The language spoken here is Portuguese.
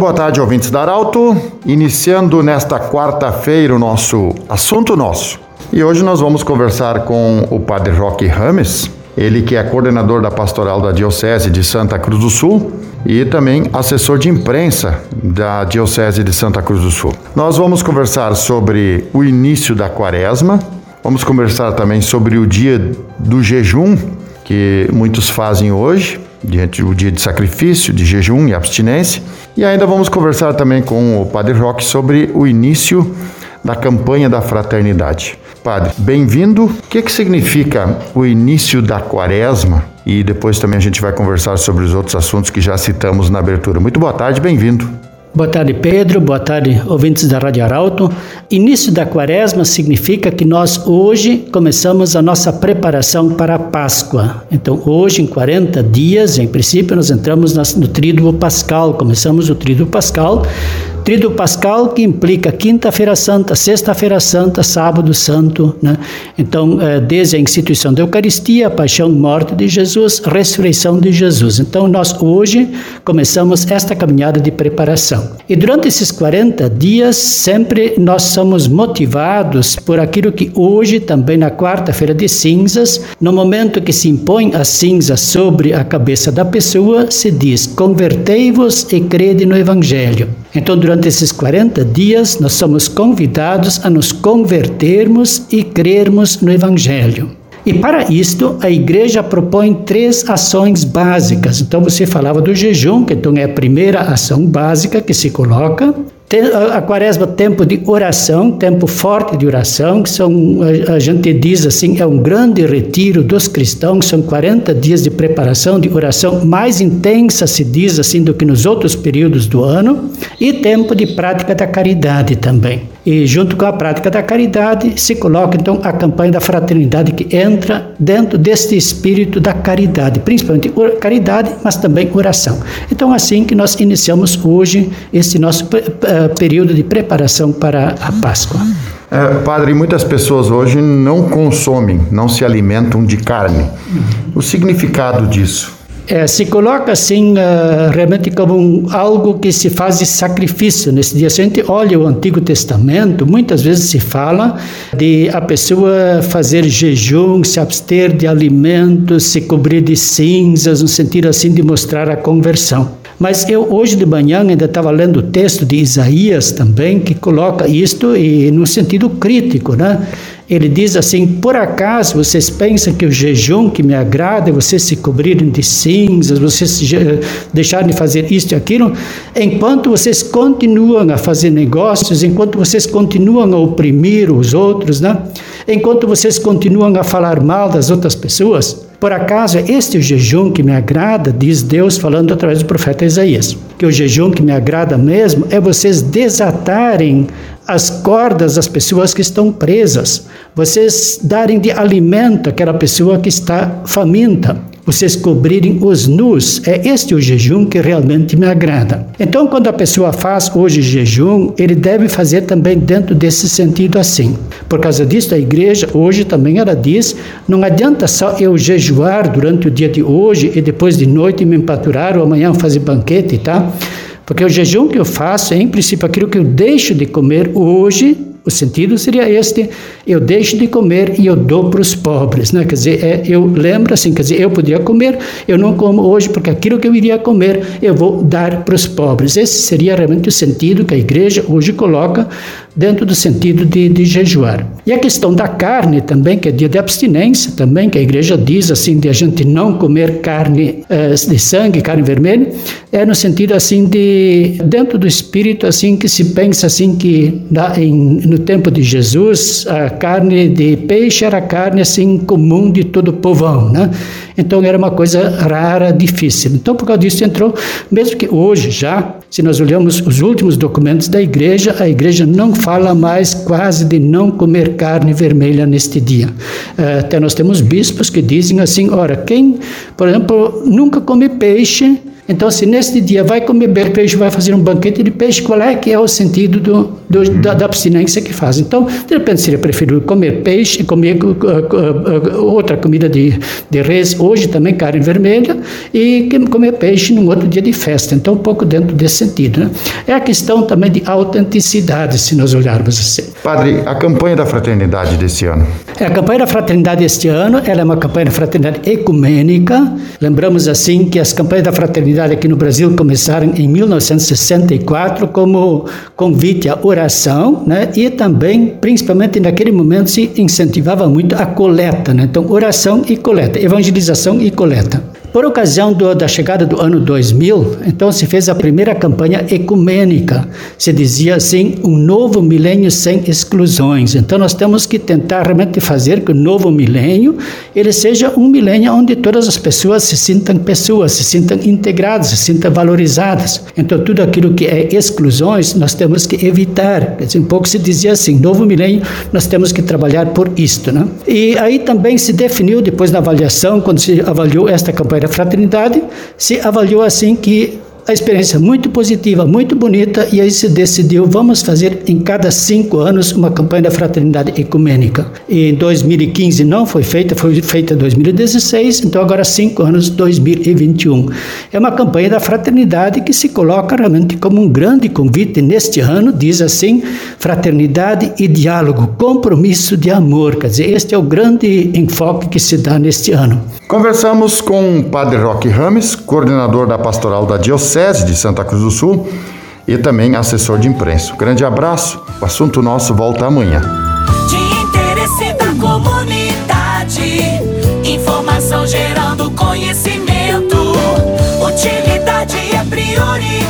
Boa tarde, ouvintes da Arauto. Iniciando nesta quarta-feira o nosso assunto nosso. E hoje nós vamos conversar com o Padre Roque Rames, ele que é coordenador da pastoral da Diocese de Santa Cruz do Sul e também assessor de imprensa da Diocese de Santa Cruz do Sul. Nós vamos conversar sobre o início da quaresma, vamos conversar também sobre o dia do jejum que muitos fazem hoje, diante do dia de sacrifício, de jejum e abstinência. E ainda vamos conversar também com o Padre Roque sobre o início da campanha da fraternidade. Padre, bem-vindo. O que, que significa o início da quaresma? E depois também a gente vai conversar sobre os outros assuntos que já citamos na abertura. Muito boa tarde, bem-vindo. Boa tarde, Pedro. Boa tarde, ouvintes da Rádio Arauto. Início da quaresma significa que nós hoje começamos a nossa preparação para a Páscoa. Então, hoje, em 40 dias, em princípio, nós entramos no tríduo pascal, começamos o tríduo pascal, Tríduo Pascal, que implica Quinta-feira Santa, Sexta-feira Santa, Sábado Santo. Né? Então, é, desde a instituição da Eucaristia, a paixão morte de Jesus, ressurreição de Jesus. Então, nós hoje começamos esta caminhada de preparação. E durante esses 40 dias, sempre nós somos motivados por aquilo que hoje, também na quarta-feira de cinzas, no momento que se impõe a cinza sobre a cabeça da pessoa, se diz: convertei-vos e crede no Evangelho. Então, durante esses 40 dias, nós somos convidados a nos convertermos e crermos no Evangelho. E para isto, a igreja propõe três ações básicas. Então, você falava do jejum, que então é a primeira ação básica que se coloca. A quaresma, tempo de oração, tempo forte de oração, que são, a gente diz assim, é um grande retiro dos cristãos, são 40 dias de preparação, de oração mais intensa, se diz assim, do que nos outros períodos do ano, e tempo de prática da caridade também. E junto com a prática da caridade se coloca então a campanha da fraternidade que entra dentro deste espírito da caridade, principalmente caridade, mas também oração. Então assim que nós iniciamos hoje este nosso período de preparação para a Páscoa. É, padre, muitas pessoas hoje não consomem, não se alimentam de carne. O significado disso? É, se coloca assim uh, realmente como um, algo que se faz de sacrifício nesse dia. Se a gente olha o Antigo Testamento, muitas vezes se fala de a pessoa fazer jejum, se abster de alimentos, se cobrir de cinzas, no sentido assim de mostrar a conversão. Mas eu hoje de manhã ainda estava lendo o texto de Isaías também, que coloca isto e no sentido crítico, né? Ele diz assim: Por acaso vocês pensam que o jejum que me agrada é vocês se cobrirem de cinzas, vocês deixarem de fazer isto e aquilo, enquanto vocês continuam a fazer negócios, enquanto vocês continuam a oprimir os outros, né? enquanto vocês continuam a falar mal das outras pessoas? Por acaso é este jejum que me agrada, diz Deus falando através do profeta Isaías. Que o jejum que me agrada mesmo é vocês desatarem as cordas das pessoas que estão presas, vocês darem de alimento àquela pessoa que está faminta, vocês cobrirem os nus. É este o jejum que realmente me agrada. Então, quando a pessoa faz hoje jejum, ele deve fazer também dentro desse sentido assim. Por causa disso, a igreja hoje também ela diz: não adianta só eu jejuar durante o dia de hoje e depois de noite me empaturar ou amanhã fazer banquete, tá? Porque o jejum que eu faço é, em princípio, aquilo que eu deixo de comer hoje o sentido seria este: eu deixo de comer e eu dou para os pobres, né? Quer dizer, é, eu lembro assim, quer dizer, eu podia comer, eu não como hoje porque aquilo que eu iria comer eu vou dar para os pobres. Esse seria realmente o sentido que a igreja hoje coloca dentro do sentido de, de jejuar. E a questão da carne também, que é dia de abstinência também, que a igreja diz assim de a gente não comer carne eh, de sangue, carne vermelha, é no sentido assim de dentro do espírito assim que se pensa assim que na, em no tempo de Jesus, a carne de peixe era carne assim comum de todo o povão, né? Então era uma coisa rara, difícil. Então por causa disso entrou, mesmo que hoje já, se nós olhamos os últimos documentos da igreja, a igreja não fala mais quase de não comer carne vermelha neste dia. Eh, até nós temos bispos que dizem assim, ora, quem, por exemplo, nunca come peixe, Então, se neste dia vai comer peixe, vai fazer um banquete de peixe, qual é que é o sentido do, do da, da, abstinência que faz? Então, de repente, seria preferível comer peixe, comer uh, uh, uh, outra comida de, de res, hoje também carne vermelha, e comer peixe num outro dia de festa. Então, um pouco dentro desse sentido. Né? É a questão também de autenticidade, se nós olharmos assim. Padre, a campanha da fraternidade desse ano? É, a campanha da fraternidade este ano ela é uma campanha da fraternidade ecumênica. Lembramos assim que as campanhas da fraternidade aqui no Brasil começaram em 1964 como convite à oração, né? E também, principalmente naquele momento, se incentivava muito a coleta, né? Então, oração e coleta, evangelização e coleta. Por ocasião do, da chegada do ano 2000, então se fez a primeira campanha ecumênica. Se dizia assim, um novo milênio sem exclusões. Então nós temos que tentar realmente fazer que o novo milênio ele seja um milênio onde todas as pessoas se sintam pessoas, se sintam integradas, se sintam valorizadas. Então tudo aquilo que é exclusões nós temos que evitar. Quer dizer, um pouco se dizia assim, novo milênio nós temos que trabalhar por isto, né? E aí também se definiu depois da avaliação, quando se avaliou esta campanha da fraternidade, se avaliou assim que a experiência muito positiva, muito bonita, e aí se decidiu, vamos fazer em cada cinco anos uma campanha da fraternidade ecumênica. E em 2015 não foi feita, foi feita em 2016, então agora cinco anos, 2021. É uma campanha da fraternidade que se coloca realmente como um grande convite neste ano, diz assim, fraternidade e diálogo, compromisso de amor, quer dizer, este é o grande enfoque que se dá neste ano. Conversamos com o Padre Roque Rames, coordenador da Pastoral da Diocese, Diocese de Santa Cruz do Sul e também assessor de imprensa. Grande abraço, o assunto nosso volta amanhã. De interesse da comunidade, informação gerando conhecimento, utilidade é prioridade.